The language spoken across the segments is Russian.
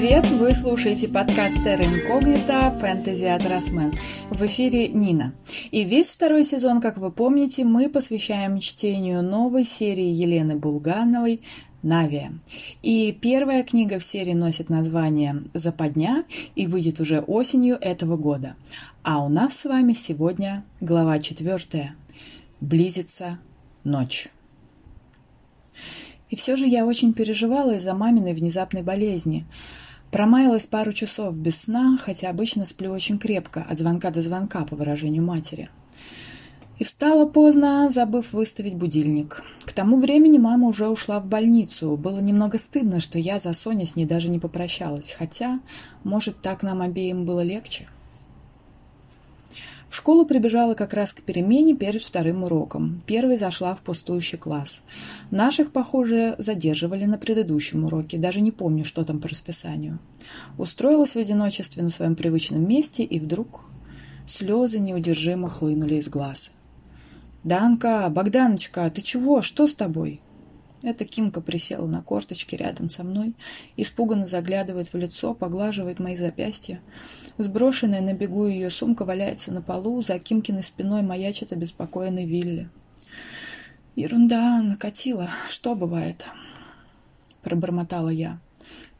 привет! Вы слушаете подкаст Terra Incognita Fantasy от Росмен. В эфире Нина. И весь второй сезон, как вы помните, мы посвящаем чтению новой серии Елены Булгановой Навия. И первая книга в серии носит название «Западня» и выйдет уже осенью этого года. А у нас с вами сегодня глава четвертая. Близится ночь. И все же я очень переживала из-за маминой внезапной болезни. Промаялась пару часов без сна, хотя обычно сплю очень крепко, от звонка до звонка, по выражению матери. И встала поздно, забыв выставить будильник. К тому времени мама уже ушла в больницу. Было немного стыдно, что я за Соней с ней даже не попрощалась. Хотя, может, так нам обеим было легче. В школу прибежала как раз к перемене перед вторым уроком. Первой зашла в пустующий класс. Наших, похоже, задерживали на предыдущем уроке. Даже не помню, что там по расписанию. Устроилась в одиночестве на своем привычном месте, и вдруг слезы неудержимо хлынули из глаз. «Данка, Богданочка, ты чего? Что с тобой?» Эта Кимка присела на корточки рядом со мной, испуганно заглядывает в лицо, поглаживает мои запястья. Сброшенная на бегу ее сумка валяется на полу, за Кимкиной спиной маячит обеспокоенный Вилли. «Ерунда, накатила. Что бывает?» Пробормотала я.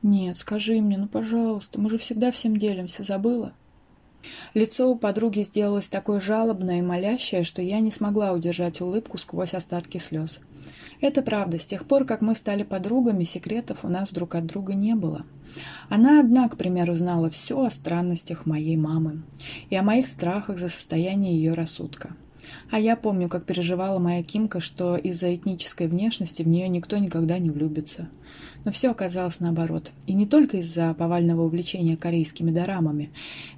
«Нет, скажи мне, ну, пожалуйста, мы же всегда всем делимся, забыла?» Лицо у подруги сделалось такое жалобное и молящее, что я не смогла удержать улыбку сквозь остатки слез. Это правда, с тех пор, как мы стали подругами, секретов у нас друг от друга не было. Она одна, к примеру, знала все о странностях моей мамы и о моих страхах за состояние ее рассудка. А я помню, как переживала моя Кимка, что из-за этнической внешности в нее никто никогда не влюбится. Но все оказалось наоборот. И не только из-за повального увлечения корейскими дорамами.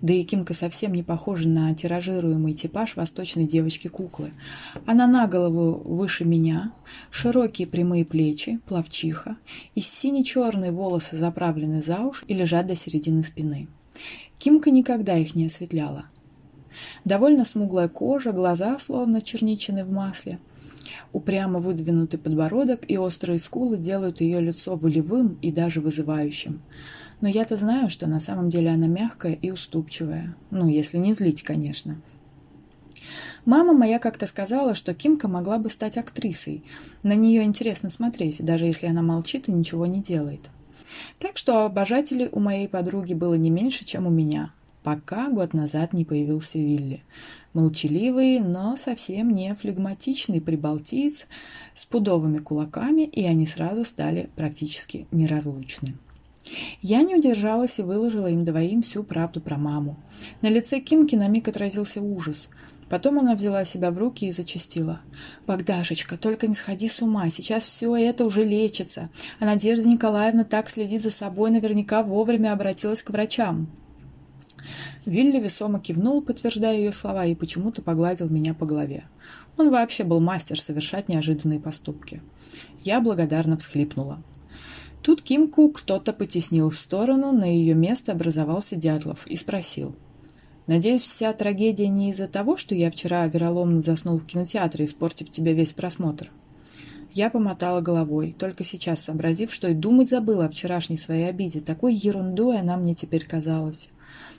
Да и Кимка совсем не похожа на тиражируемый типаж восточной девочки-куклы. Она на голову выше меня, широкие прямые плечи, плавчиха, и сине-черные волосы заправлены за уши и лежат до середины спины. Кимка никогда их не осветляла. Довольно смуглая кожа, глаза словно черничины в масле. Упрямо выдвинутый подбородок и острые скулы делают ее лицо волевым и даже вызывающим. Но я-то знаю, что на самом деле она мягкая и уступчивая. Ну, если не злить, конечно. Мама моя как-то сказала, что Кимка могла бы стать актрисой. На нее интересно смотреть, даже если она молчит и ничего не делает. Так что обожателей у моей подруги было не меньше, чем у меня пока год назад не появился Вилли. Молчаливый, но совсем не флегматичный прибалтиец с пудовыми кулаками, и они сразу стали практически неразлучны. Я не удержалась и выложила им двоим всю правду про маму. На лице Кимки на миг отразился ужас. Потом она взяла себя в руки и зачастила. «Богдашечка, только не сходи с ума, сейчас все это уже лечится. А Надежда Николаевна так следит за собой, наверняка вовремя обратилась к врачам». Вилли весомо кивнул, подтверждая ее слова, и почему-то погладил меня по голове. Он вообще был мастер совершать неожиданные поступки. Я благодарно всхлипнула. Тут Кимку кто-то потеснил в сторону, на ее место образовался Дятлов и спросил. «Надеюсь, вся трагедия не из-за того, что я вчера вероломно заснул в кинотеатре, испортив тебе весь просмотр?» Я помотала головой, только сейчас сообразив, что и думать забыла о вчерашней своей обиде. Такой ерундой она мне теперь казалась.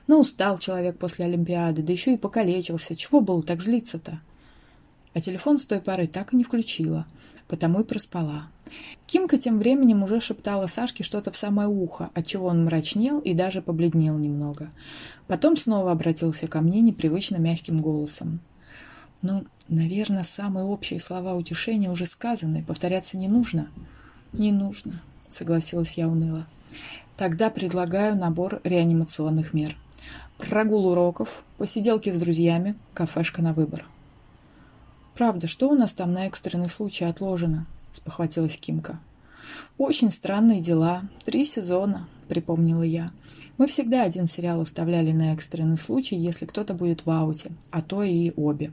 Ну, устал человек после Олимпиады, да еще и покалечился. Чего было так злиться-то? А телефон с той поры так и не включила, потому и проспала. Кимка тем временем уже шептала Сашке что-то в самое ухо, отчего он мрачнел и даже побледнел немного. Потом снова обратился ко мне непривычно мягким голосом. «Ну, наверное, самые общие слова утешения уже сказаны, повторяться не нужно?» «Не нужно», — согласилась я уныло. «Тогда предлагаю набор реанимационных мер». Прогул уроков, посиделки с друзьями, кафешка на выбор. «Правда, что у нас там на экстренный случай отложено?» – спохватилась Кимка. «Очень странные дела. Три сезона», – припомнила я. «Мы всегда один сериал оставляли на экстренный случай, если кто-то будет в ауте, а то и обе.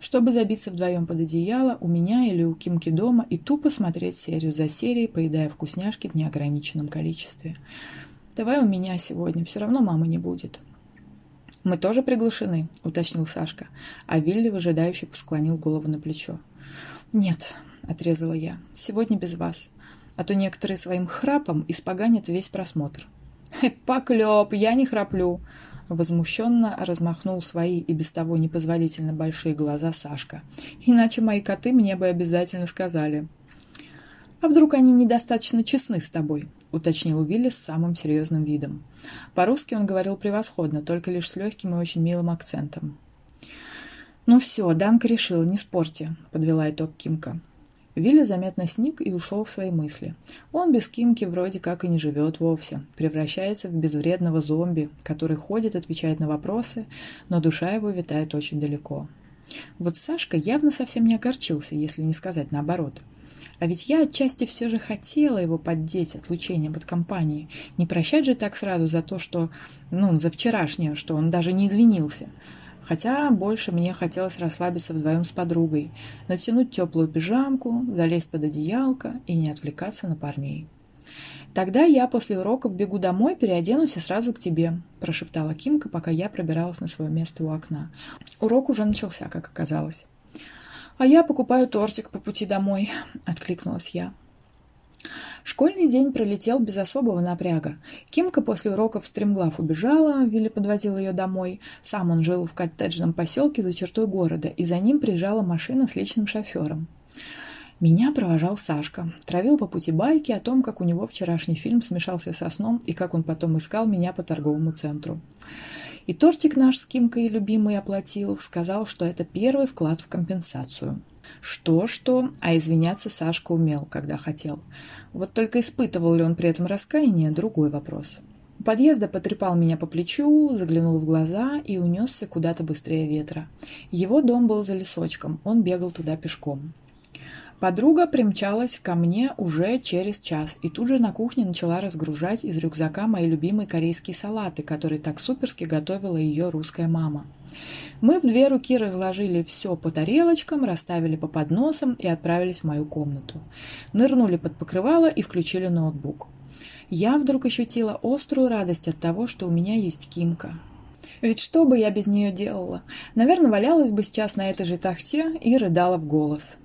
Чтобы забиться вдвоем под одеяло, у меня или у Кимки дома и тупо смотреть серию за серией, поедая вкусняшки в неограниченном количестве. Давай у меня сегодня, все равно мамы не будет». «Мы тоже приглашены», — уточнил Сашка, а Вилли выжидающе посклонил голову на плечо. «Нет», — отрезала я, — «сегодня без вас, а то некоторые своим храпом испоганят весь просмотр». «Поклеп, я не храплю!» Возмущенно размахнул свои и без того непозволительно большие глаза Сашка. «Иначе мои коты мне бы обязательно сказали». «А вдруг они недостаточно честны с тобой?» — уточнил Вилли с самым серьезным видом. По-русски он говорил превосходно, только лишь с легким и очень милым акцентом. «Ну все, Данка решила, не спорьте», — подвела итог Кимка. Вилли заметно сник и ушел в свои мысли. Он без Кимки вроде как и не живет вовсе, превращается в безвредного зомби, который ходит, отвечает на вопросы, но душа его витает очень далеко. Вот Сашка явно совсем не огорчился, если не сказать наоборот. А ведь я отчасти все же хотела его поддеть отлучением от компании. Не прощать же так сразу за то, что... Ну, за вчерашнее, что он даже не извинился. Хотя больше мне хотелось расслабиться вдвоем с подругой, натянуть теплую пижамку, залезть под одеялко и не отвлекаться на парней. «Тогда я после уроков бегу домой, переоденусь и сразу к тебе», – прошептала Кимка, пока я пробиралась на свое место у окна. Урок уже начался, как оказалось. «А я покупаю тортик по пути домой», – откликнулась я. Школьный день пролетел без особого напряга. Кимка после уроков стремглав убежала, Вилли подвозил ее домой. Сам он жил в коттеджном поселке за чертой города, и за ним приезжала машина с личным шофером. Меня провожал Сашка. Травил по пути байки о том, как у него вчерашний фильм смешался со сном и как он потом искал меня по торговому центру. И тортик наш с Кимкой любимый оплатил, сказал, что это первый вклад в компенсацию. Что-что, а извиняться Сашка умел, когда хотел. Вот только испытывал ли он при этом раскаяние – другой вопрос. У подъезда потрепал меня по плечу, заглянул в глаза и унесся куда-то быстрее ветра. Его дом был за лесочком, он бегал туда пешком. Подруга примчалась ко мне уже через час и тут же на кухне начала разгружать из рюкзака мои любимые корейские салаты, которые так суперски готовила ее русская мама. Мы в две руки разложили все по тарелочкам, расставили по подносам и отправились в мою комнату. Нырнули под покрывало и включили ноутбук. Я вдруг ощутила острую радость от того, что у меня есть Кимка. Ведь что бы я без нее делала? Наверное, валялась бы сейчас на этой же тахте и рыдала в голос.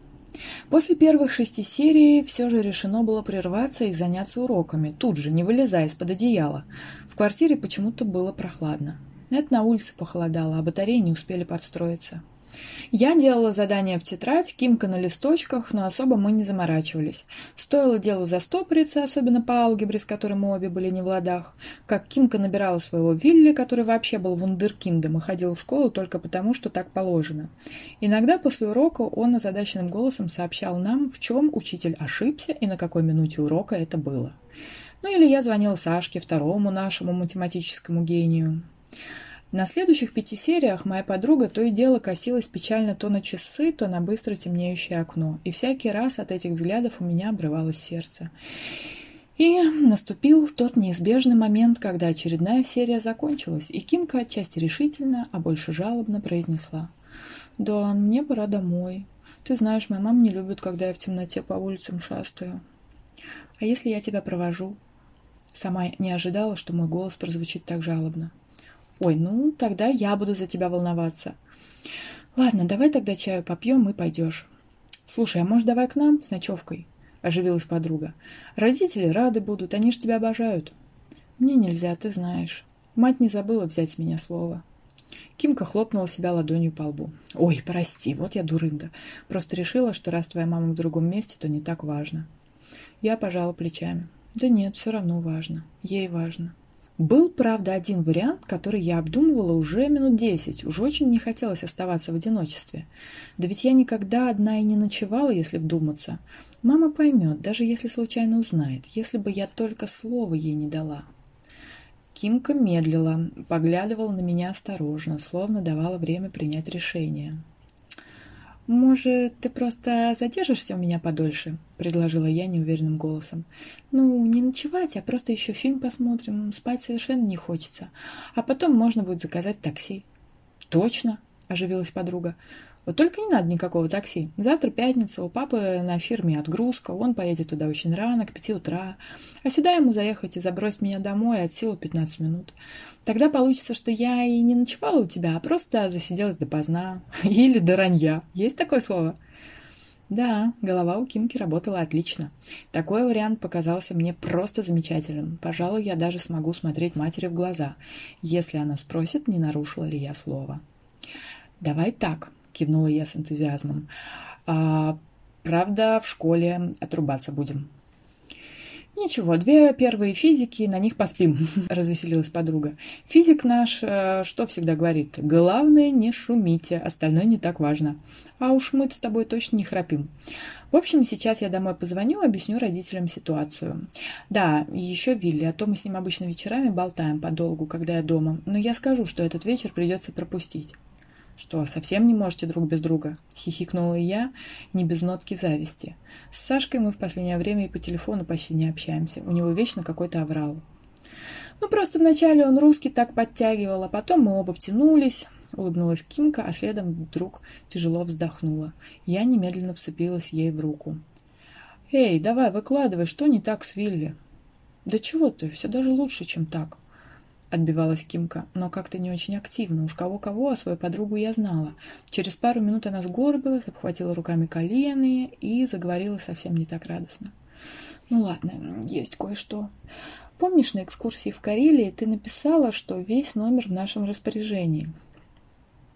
После первых шести серий все же решено было прерваться и заняться уроками, тут же, не вылезая из-под одеяла. В квартире почему-то было прохладно. Это на улице похолодало, а батареи не успели подстроиться. Я делала задания в тетрадь, Кимка на листочках, но особо мы не заморачивались. Стоило делу застопориться, особенно по алгебре, с которой мы обе были не в ладах, как Кимка набирала своего Вилли, который вообще был вундеркиндом и ходил в школу только потому, что так положено. Иногда после урока он озадаченным голосом сообщал нам, в чем учитель ошибся и на какой минуте урока это было. Ну или я звонила Сашке, второму нашему математическому гению. На следующих пяти сериях моя подруга то и дело косилась печально то на часы, то на быстро темнеющее окно, и всякий раз от этих взглядов у меня обрывалось сердце. И наступил тот неизбежный момент, когда очередная серия закончилась, и Кимка отчасти решительно, а больше жалобно произнесла. «Дан, мне пора домой. Ты знаешь, моя мама не любит, когда я в темноте по улицам шастаю. А если я тебя провожу?» Сама не ожидала, что мой голос прозвучит так жалобно. Ой, ну, тогда я буду за тебя волноваться. Ладно, давай тогда чаю попьем и пойдешь. Слушай, а может, давай к нам с ночевкой? Оживилась подруга. Родители рады будут, они ж тебя обожают. Мне нельзя, ты знаешь. Мать не забыла взять с меня слово. Кимка хлопнула себя ладонью по лбу. «Ой, прости, вот я дурында. Просто решила, что раз твоя мама в другом месте, то не так важно». Я пожала плечами. «Да нет, все равно важно. Ей важно». Был, правда, один вариант, который я обдумывала уже минут десять. Уж очень не хотелось оставаться в одиночестве. Да ведь я никогда одна и не ночевала, если вдуматься. Мама поймет, даже если случайно узнает, если бы я только слова ей не дала. Кимка медлила, поглядывала на меня осторожно, словно давала время принять решение. «Может, ты просто задержишься у меня подольше?» — предложила я неуверенным голосом. «Ну, не ночевать, а просто еще фильм посмотрим. Спать совершенно не хочется. А потом можно будет заказать такси». «Точно!» — оживилась подруга. Вот только не надо никакого такси. Завтра пятница, у папы на фирме отгрузка, он поедет туда очень рано, к пяти утра. А сюда ему заехать и забросить меня домой от силы 15 минут. Тогда получится, что я и не ночевала у тебя, а просто засиделась допоздна. Или до ранья. Есть такое слово? Да, голова у Кимки работала отлично. Такой вариант показался мне просто замечательным. Пожалуй, я даже смогу смотреть матери в глаза, если она спросит, не нарушила ли я слово. «Давай так», — кивнула я с энтузиазмом. «А, правда, в школе отрубаться будем». «Ничего, две первые физики, на них поспим», — развеселилась подруга. «Физик наш э, что всегда говорит? Главное, не шумите, остальное не так важно. А уж мы с тобой точно не храпим. В общем, сейчас я домой позвоню, объясню родителям ситуацию. Да, еще Вилли, а то мы с ним обычно вечерами болтаем подолгу, когда я дома, но я скажу, что этот вечер придется пропустить». «Что, совсем не можете друг без друга?» — хихикнула я, не без нотки зависти. «С Сашкой мы в последнее время и по телефону почти не общаемся. У него вечно какой-то аврал». «Ну, просто вначале он русский так подтягивал, а потом мы оба втянулись». Улыбнулась Кимка, а следом вдруг тяжело вздохнула. Я немедленно вцепилась ей в руку. «Эй, давай, выкладывай, что не так с Вилли?» «Да чего ты, все даже лучше, чем так» отбивалась Кимка, но как-то не очень активно. Уж кого-кого, а свою подругу я знала. Через пару минут она сгорбилась, обхватила руками колени и заговорила совсем не так радостно. «Ну ладно, есть кое-что. Помнишь, на экскурсии в Карелии ты написала, что весь номер в нашем распоряжении?»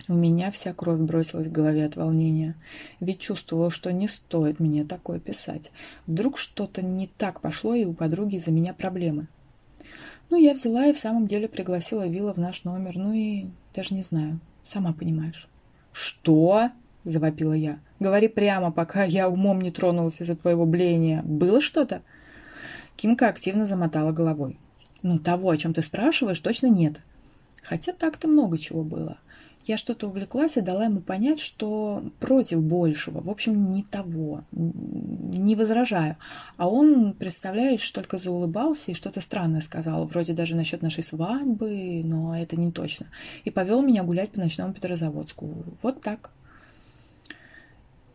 У меня вся кровь бросилась в голове от волнения, ведь чувствовала, что не стоит мне такое писать. Вдруг что-то не так пошло, и у подруги из-за меня проблемы. Ну, я взяла и в самом деле пригласила Вилла в наш номер. Ну и даже не знаю. Сама понимаешь. «Что?» – завопила я. «Говори прямо, пока я умом не тронулась из-за твоего блеяния. Было что-то?» Кимка активно замотала головой. «Ну, того, о чем ты спрашиваешь, точно нет. Хотя так-то много чего было. Я что-то увлеклась и дала ему понять, что против большего, в общем, не того, не возражаю. А он, представляешь, только заулыбался и что-то странное сказал, вроде даже насчет нашей свадьбы, но это не точно. И повел меня гулять по ночному Петрозаводску. Вот так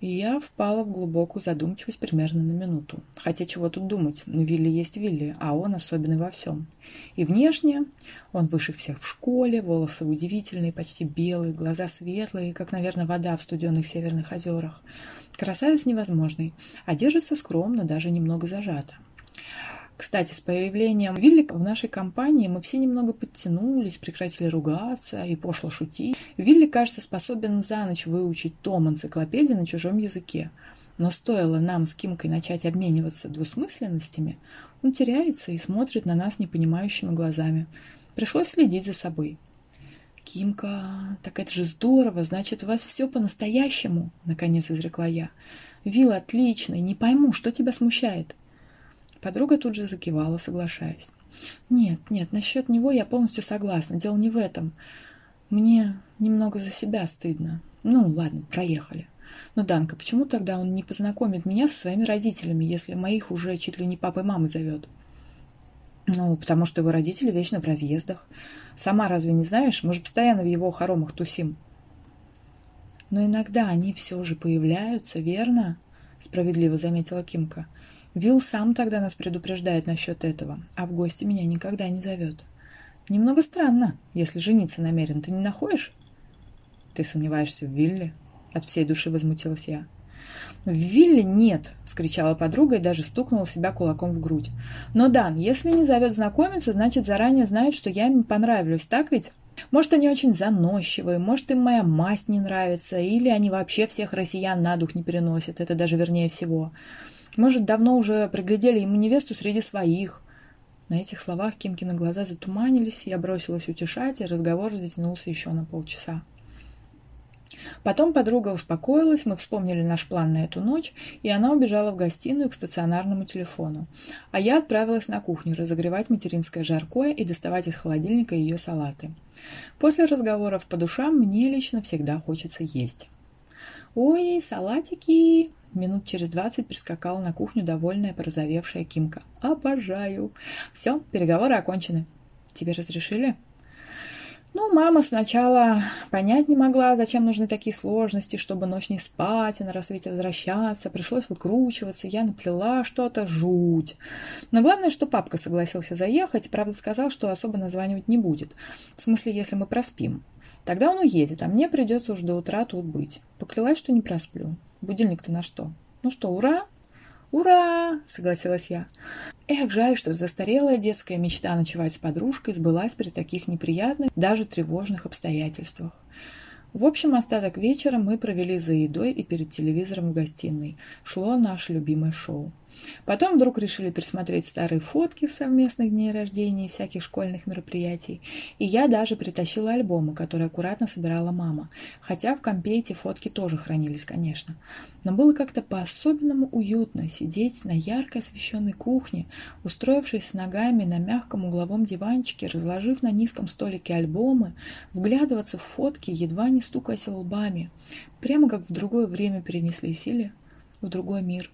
я впала в глубокую задумчивость примерно на минуту. Хотя чего тут думать, Вилли есть Вилли, а он особенный во всем. И внешне он выше всех в школе, волосы удивительные, почти белые, глаза светлые, как, наверное, вода в студенных северных озерах. Красавец невозможный, а скромно, даже немного зажато. Кстати, с появлением Вилли в нашей компании мы все немного подтянулись, прекратили ругаться и пошло шутить. Вилли, кажется, способен за ночь выучить том энциклопедии на чужом языке. Но стоило нам с Кимкой начать обмениваться двусмысленностями, он теряется и смотрит на нас непонимающими глазами. Пришлось следить за собой. «Кимка, так это же здорово, значит, у вас все по-настоящему», — наконец изрекла я. «Вилл отличный, не пойму, что тебя смущает?» Подруга тут же закивала, соглашаясь. «Нет, нет, насчет него я полностью согласна. Дело не в этом. Мне немного за себя стыдно. Ну, ладно, проехали. Но, Данка, почему тогда он не познакомит меня со своими родителями, если моих уже чуть ли не папой мамой зовет?» «Ну, потому что его родители вечно в разъездах. Сама разве не знаешь? Мы же постоянно в его хоромах тусим». «Но иногда они все же появляются, верно?» — справедливо заметила Кимка. Вилл сам тогда нас предупреждает насчет этого, а в гости меня никогда не зовет. Немного странно, если жениться намерен, ты не находишь? Ты сомневаешься в Вилле? От всей души возмутилась я. «В Вилле нет!» – вскричала подруга и даже стукнула себя кулаком в грудь. «Но, Дан, если не зовет знакомиться, значит, заранее знает, что я им понравлюсь, так ведь? Может, они очень заносчивые, может, им моя масть не нравится, или они вообще всех россиян на дух не переносят, это даже вернее всего. Может, давно уже приглядели ему невесту среди своих. На этих словах Кимкины глаза затуманились, я бросилась утешать, и разговор затянулся еще на полчаса. Потом подруга успокоилась, мы вспомнили наш план на эту ночь, и она убежала в гостиную к стационарному телефону. А я отправилась на кухню разогревать материнское жаркое и доставать из холодильника ее салаты. После разговоров по душам мне лично всегда хочется есть. «Ой, салатики!» Минут через двадцать прискакала на кухню довольная порозовевшая Кимка. «Обожаю!» «Все, переговоры окончены. Тебе разрешили?» Ну, мама сначала понять не могла, зачем нужны такие сложности, чтобы ночь не спать, а на рассвете возвращаться. Пришлось выкручиваться, я наплела что-то, жуть. Но главное, что папка согласился заехать, правда сказал, что особо названивать не будет. В смысле, если мы проспим. Тогда он уедет, а мне придется уж до утра тут быть. Поклялась, что не просплю. Будильник-то на что? Ну что, ура? «Ура!» — согласилась я. Эх, жаль, что застарелая детская мечта ночевать с подружкой сбылась при таких неприятных, даже тревожных обстоятельствах. В общем, остаток вечера мы провели за едой и перед телевизором в гостиной. Шло наше любимое шоу. Потом вдруг решили пересмотреть старые фотки совместных дней рождения и всяких школьных мероприятий. И я даже притащила альбомы, которые аккуратно собирала мама. Хотя в компе эти фотки тоже хранились, конечно. Но было как-то по-особенному уютно сидеть на ярко освещенной кухне, устроившись с ногами на мягком угловом диванчике, разложив на низком столике альбомы, вглядываться в фотки, едва не стукаясь лбами. Прямо как в другое время перенеслись или в другой мир.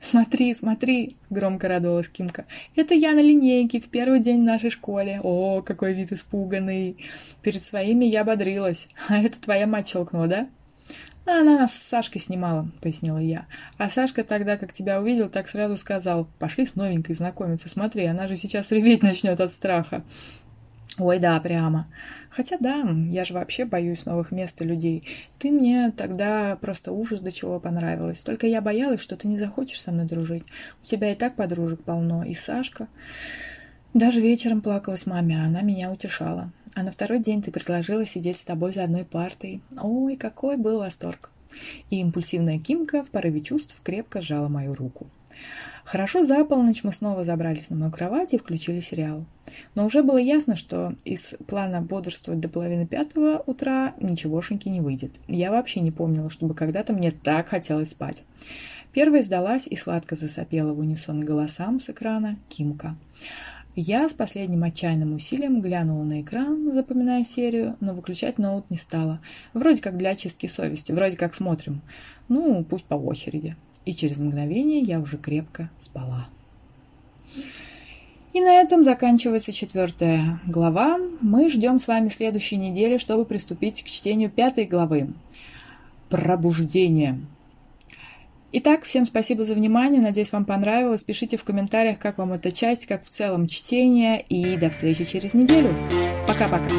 «Смотри, смотри!» — громко радовалась Кимка. «Это я на линейке в первый день в нашей школе. О, какой вид испуганный! Перед своими я бодрилась. А это твоя мать щелкнула, да?» «Она нас с Сашкой снимала», — пояснила я. «А Сашка тогда, как тебя увидел, так сразу сказал, пошли с новенькой знакомиться. Смотри, она же сейчас реветь начнет от страха». Ой, да, прямо. Хотя да, я же вообще боюсь новых мест и людей. Ты мне тогда просто ужас до чего понравилась. Только я боялась, что ты не захочешь со мной дружить. У тебя и так подружек полно. И Сашка... Даже вечером плакалась маме, а она меня утешала. А на второй день ты предложила сидеть с тобой за одной партой. Ой, какой был восторг. И импульсивная Кимка в порыве чувств крепко сжала мою руку. Хорошо за полночь мы снова забрались на мою кровать и включили сериал. Но уже было ясно, что из плана бодрствовать до половины пятого утра ничегошеньки не выйдет. Я вообще не помнила, чтобы когда-то мне так хотелось спать. Первой сдалась и сладко засопела в унисон голосам с экрана Кимка. Я с последним отчаянным усилием глянула на экран, запоминая серию, но выключать ноут не стала. Вроде как для очистки совести, вроде как смотрим. Ну, пусть по очереди и через мгновение я уже крепко спала. И на этом заканчивается четвертая глава. Мы ждем с вами следующей недели, чтобы приступить к чтению пятой главы. Пробуждение. Итак, всем спасибо за внимание. Надеюсь, вам понравилось. Пишите в комментариях, как вам эта часть, как в целом чтение. И до встречи через неделю. Пока-пока.